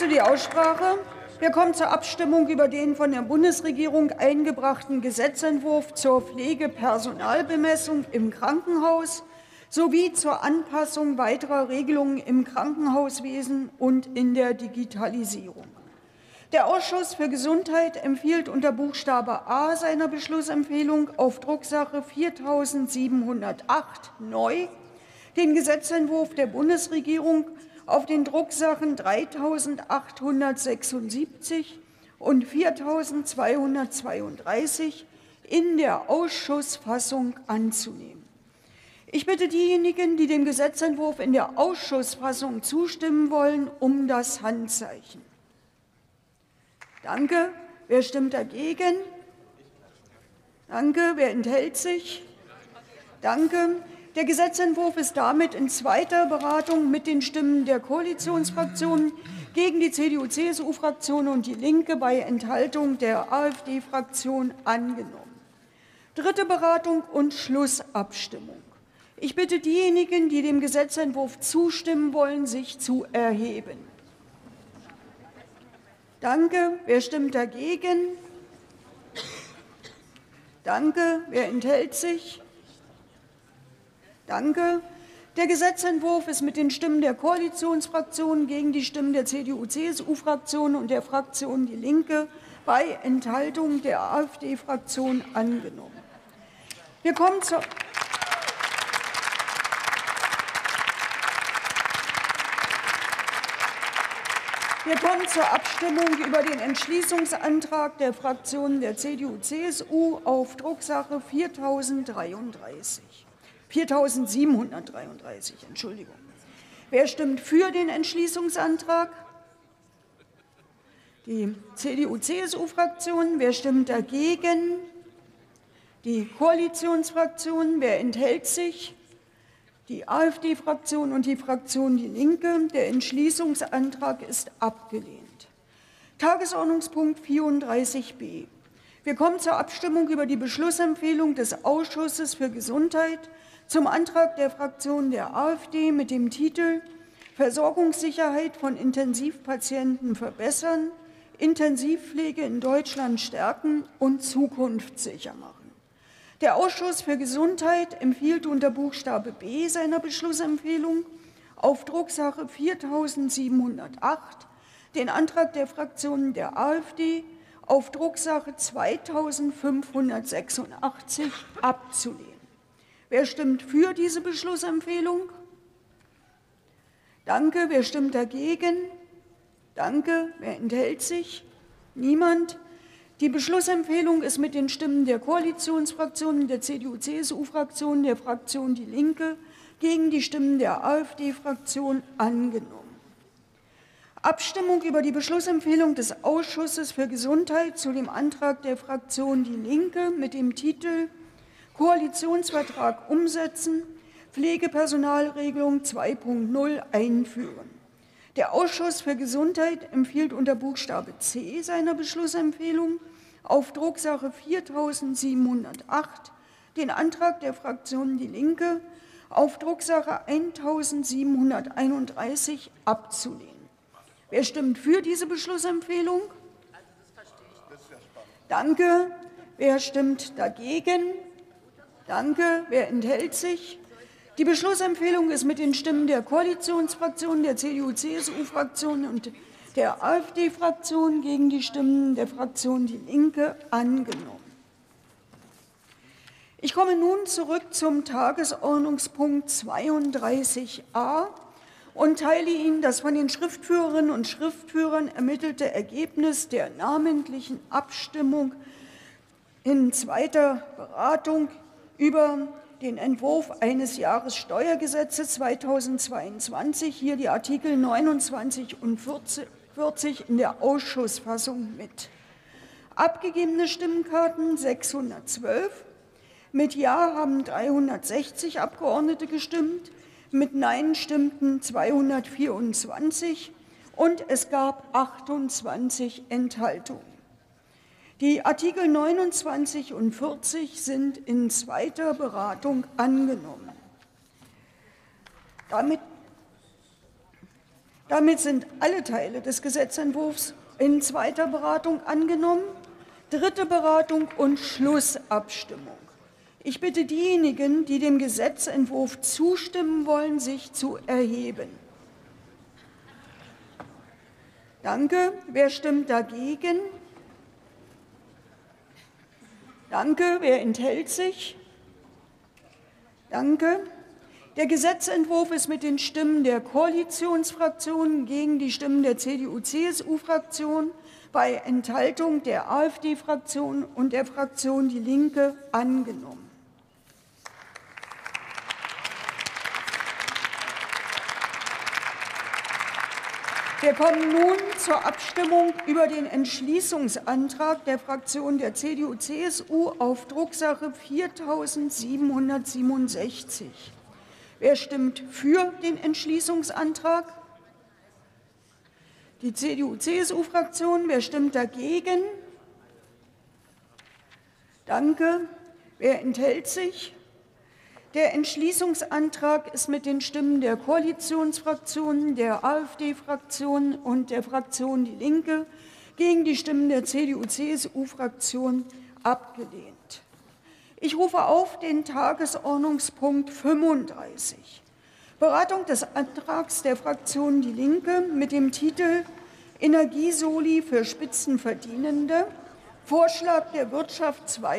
schließe die Aussprache. Wir kommen zur Abstimmung über den von der Bundesregierung eingebrachten Gesetzentwurf zur Pflegepersonalbemessung im Krankenhaus sowie zur Anpassung weiterer Regelungen im Krankenhauswesen und in der Digitalisierung. Der Ausschuss für Gesundheit empfiehlt unter Buchstabe A seiner Beschlussempfehlung auf Drucksache 4708 neu den Gesetzentwurf der Bundesregierung auf den Drucksachen 3876 und 4232 in der Ausschussfassung anzunehmen. Ich bitte diejenigen, die dem Gesetzentwurf in der Ausschussfassung zustimmen wollen, um das Handzeichen. Danke. Wer stimmt dagegen? Danke. Wer enthält sich? Danke. Der Gesetzentwurf ist damit in zweiter Beratung mit den Stimmen der Koalitionsfraktionen gegen die CDU-CSU-Fraktion und die Linke bei Enthaltung der AfD-Fraktion angenommen. Dritte Beratung und Schlussabstimmung. Ich bitte diejenigen, die dem Gesetzentwurf zustimmen wollen, sich zu erheben. Danke. Wer stimmt dagegen? Danke. Wer enthält sich? Danke. Der Gesetzentwurf ist mit den Stimmen der Koalitionsfraktionen gegen die Stimmen der CDU-CSU-Fraktion und der Fraktion Die Linke bei Enthaltung der AfD-Fraktion angenommen. Wir kommen zur Wir kommen zur Abstimmung über den Entschließungsantrag der Fraktionen der CDU-CSU auf Drucksache 4033. 4733, Entschuldigung. Wer stimmt für den Entschließungsantrag? Die CDU-CSU-Fraktion. Wer stimmt dagegen? Die Koalitionsfraktion. Wer enthält sich? die AfD-Fraktion und die Fraktion Die Linke. Der Entschließungsantrag ist abgelehnt. Tagesordnungspunkt 34b. Wir kommen zur Abstimmung über die Beschlussempfehlung des Ausschusses für Gesundheit zum Antrag der Fraktion der AfD mit dem Titel Versorgungssicherheit von Intensivpatienten verbessern, Intensivpflege in Deutschland stärken und zukunftssicher machen. Der Ausschuss für Gesundheit empfiehlt unter Buchstabe B seiner Beschlussempfehlung auf Drucksache 4708 den Antrag der Fraktionen der AfD auf Drucksache 2586 abzulehnen. Wer stimmt für diese Beschlussempfehlung? Danke. Wer stimmt dagegen? Danke. Wer enthält sich? Niemand. Die Beschlussempfehlung ist mit den Stimmen der Koalitionsfraktionen, der CDU-CSU-Fraktion, der Fraktion Die Linke gegen die Stimmen der AfD-Fraktion angenommen. Abstimmung über die Beschlussempfehlung des Ausschusses für Gesundheit zu dem Antrag der Fraktion Die Linke mit dem Titel Koalitionsvertrag umsetzen, Pflegepersonalregelung 2.0 einführen. Der Ausschuss für Gesundheit empfiehlt unter Buchstabe C seiner Beschlussempfehlung auf Drucksache 4708 den Antrag der Fraktion Die Linke auf Drucksache 1731 abzulehnen. Wer stimmt für diese Beschlussempfehlung? Danke. Wer stimmt dagegen? Danke. Wer enthält sich? Die Beschlussempfehlung ist mit den Stimmen der Koalitionsfraktionen, der CDU-CSU-Fraktion und der AfD-Fraktion gegen die Stimmen der Fraktion Die Linke angenommen. Ich komme nun zurück zum Tagesordnungspunkt 32a und teile Ihnen das von den Schriftführerinnen und Schriftführern ermittelte Ergebnis der namentlichen Abstimmung in zweiter Beratung über den Entwurf eines Jahressteuergesetzes 2022, hier die Artikel 29 und 40 40 in der Ausschussfassung mit. Abgegebene Stimmkarten 612. Mit Ja haben 360 Abgeordnete gestimmt, mit Nein stimmten 224 und es gab 28 Enthaltungen. Die Artikel 29 und 40 sind in zweiter Beratung angenommen. Damit Damit sind alle Teile des Gesetzentwurfs in zweiter Beratung angenommen, dritte Beratung und Schlussabstimmung. Ich bitte diejenigen, die dem Gesetzentwurf zustimmen wollen, sich zu erheben. Danke. Wer stimmt dagegen? Danke. Wer enthält sich? Danke. Der Gesetzentwurf ist mit den Stimmen der Koalitionsfraktionen gegen die Stimmen der CDU-CSU-Fraktion bei Enthaltung der AfD-Fraktion und der Fraktion Die Linke angenommen. Wir kommen nun zur Abstimmung über den Entschließungsantrag der Fraktion der CDU-CSU auf Drucksache 4767. Wer stimmt für den Entschließungsantrag? Die CDU-CSU-Fraktion. Wer stimmt dagegen? Danke. Wer enthält sich? Der Entschließungsantrag ist mit den Stimmen der Koalitionsfraktionen, der AfD-Fraktion und der Fraktion Die Linke gegen die Stimmen der CDU-CSU-Fraktion abgelehnt. Ich rufe auf den Tagesordnungspunkt 35. Beratung des Antrags der Fraktion Die Linke mit dem Titel Energiesoli für Spitzenverdienende. Vorschlag der Wirtschaft 2